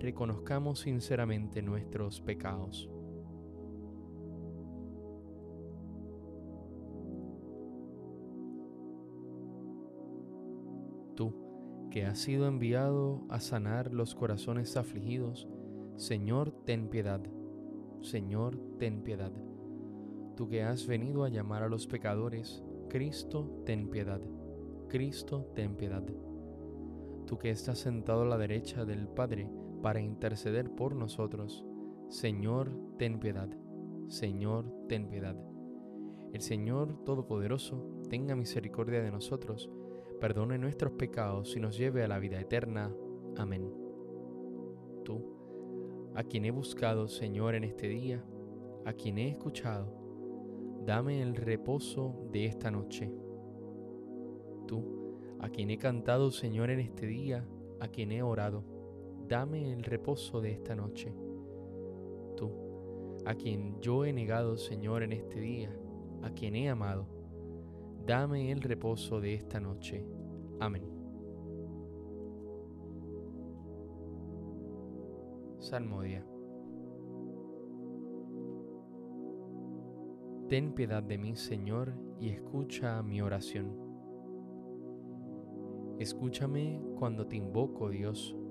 reconozcamos sinceramente nuestros pecados. Tú, que has sido enviado a sanar los corazones afligidos, Señor, ten piedad. Señor, ten piedad. Tú que has venido a llamar a los pecadores, Cristo, ten piedad. Cristo, ten piedad. Tú que estás sentado a la derecha del Padre, para interceder por nosotros. Señor, ten piedad. Señor, ten piedad. El Señor Todopoderoso tenga misericordia de nosotros, perdone nuestros pecados y nos lleve a la vida eterna. Amén. Tú, a quien he buscado, Señor, en este día, a quien he escuchado, dame el reposo de esta noche. Tú, a quien he cantado, Señor, en este día, a quien he orado, dame el reposo de esta noche. Tú, a quien yo he negado, Señor, en este día, a quien he amado, dame el reposo de esta noche. Amén. Salmodia. Ten piedad de mí, Señor, y escucha mi oración. Escúchame cuando te invoco, Dios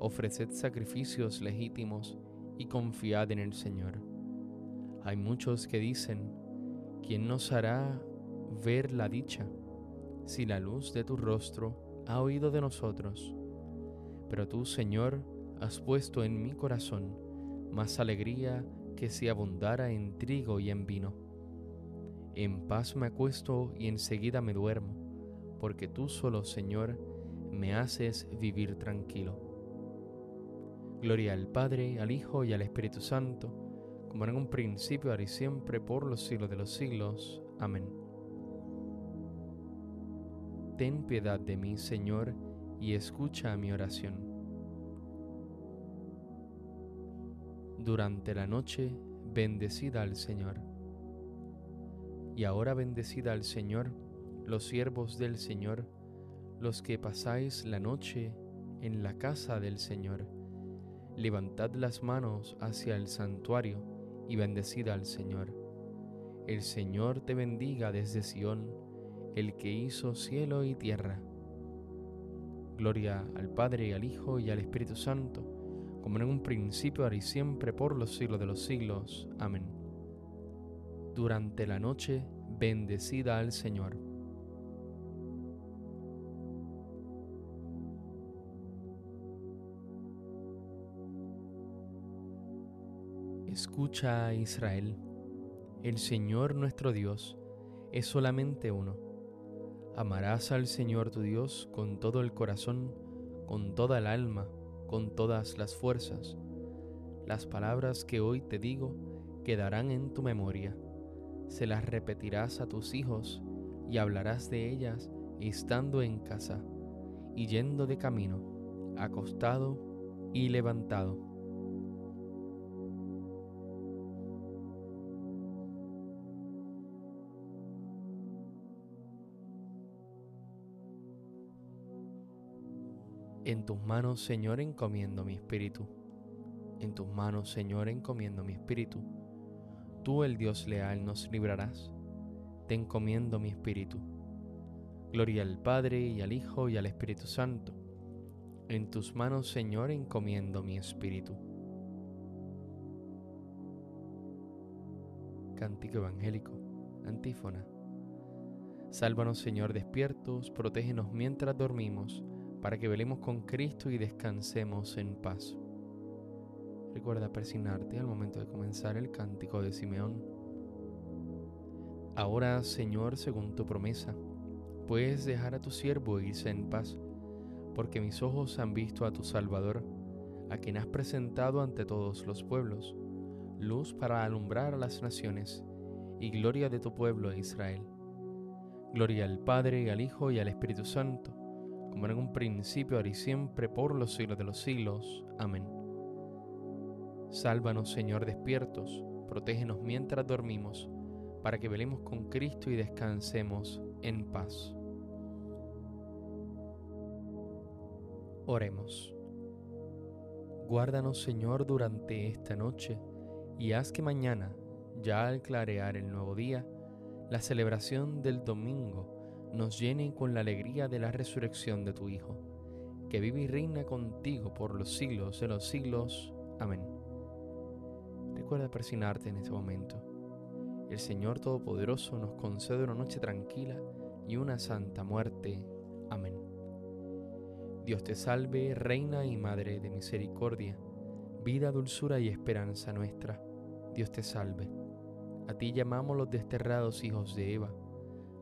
ofreced sacrificios legítimos y confiad en el Señor. Hay muchos que dicen, ¿quién nos hará ver la dicha si la luz de tu rostro ha oído de nosotros? Pero tú, Señor, has puesto en mi corazón más alegría que si abundara en trigo y en vino. En paz me acuesto y enseguida me duermo, porque tú solo, Señor, me haces vivir tranquilo. Gloria al Padre, al Hijo y al Espíritu Santo, como en un principio, ahora y siempre, por los siglos de los siglos. Amén. Ten piedad de mí, Señor, y escucha mi oración. Durante la noche, bendecida al Señor. Y ahora bendecida al Señor, los siervos del Señor, los que pasáis la noche en la casa del Señor levantad las manos hacia el santuario y bendecid al Señor. El Señor te bendiga desde Sión, el que hizo cielo y tierra. Gloria al Padre, al Hijo y al Espíritu Santo, como en un principio, ahora y siempre, por los siglos de los siglos. Amén. Durante la noche, bendecida al Señor. Escucha, Israel, el Señor nuestro Dios es solamente uno. Amarás al Señor tu Dios con todo el corazón, con toda el alma, con todas las fuerzas. Las palabras que hoy te digo quedarán en tu memoria. Se las repetirás a tus hijos y hablarás de ellas estando en casa y yendo de camino, acostado y levantado En tus manos, Señor, encomiendo mi espíritu. En tus manos, Señor, encomiendo mi espíritu. Tú, el Dios leal, nos librarás. Te encomiendo mi espíritu. Gloria al Padre y al Hijo y al Espíritu Santo. En tus manos, Señor, encomiendo mi espíritu. Cántico Evangélico, antífona. Sálvanos, Señor, despiertos, protégenos mientras dormimos para que velemos con Cristo y descansemos en paz. Recuerda persignarte al momento de comenzar el cántico de Simeón. Ahora, Señor, según tu promesa, puedes dejar a tu siervo irse en paz, porque mis ojos han visto a tu Salvador, a quien has presentado ante todos los pueblos, luz para alumbrar a las naciones y gloria de tu pueblo Israel. Gloria al Padre, al Hijo y al Espíritu Santo como en un principio, ahora y siempre, por los siglos de los siglos. Amén. Sálvanos, Señor, despiertos, protégenos mientras dormimos, para que velemos con Cristo y descansemos en paz. Oremos. Guárdanos, Señor, durante esta noche, y haz que mañana, ya al clarear el nuevo día, la celebración del domingo, nos llene con la alegría de la resurrección de tu Hijo, que vive y reina contigo por los siglos de los siglos. Amén. Recuerda persignarte en este momento. El Señor Todopoderoso nos concede una noche tranquila y una santa muerte. Amén. Dios te salve, Reina y Madre de Misericordia, vida, dulzura y esperanza nuestra. Dios te salve. A ti llamamos los desterrados hijos de Eva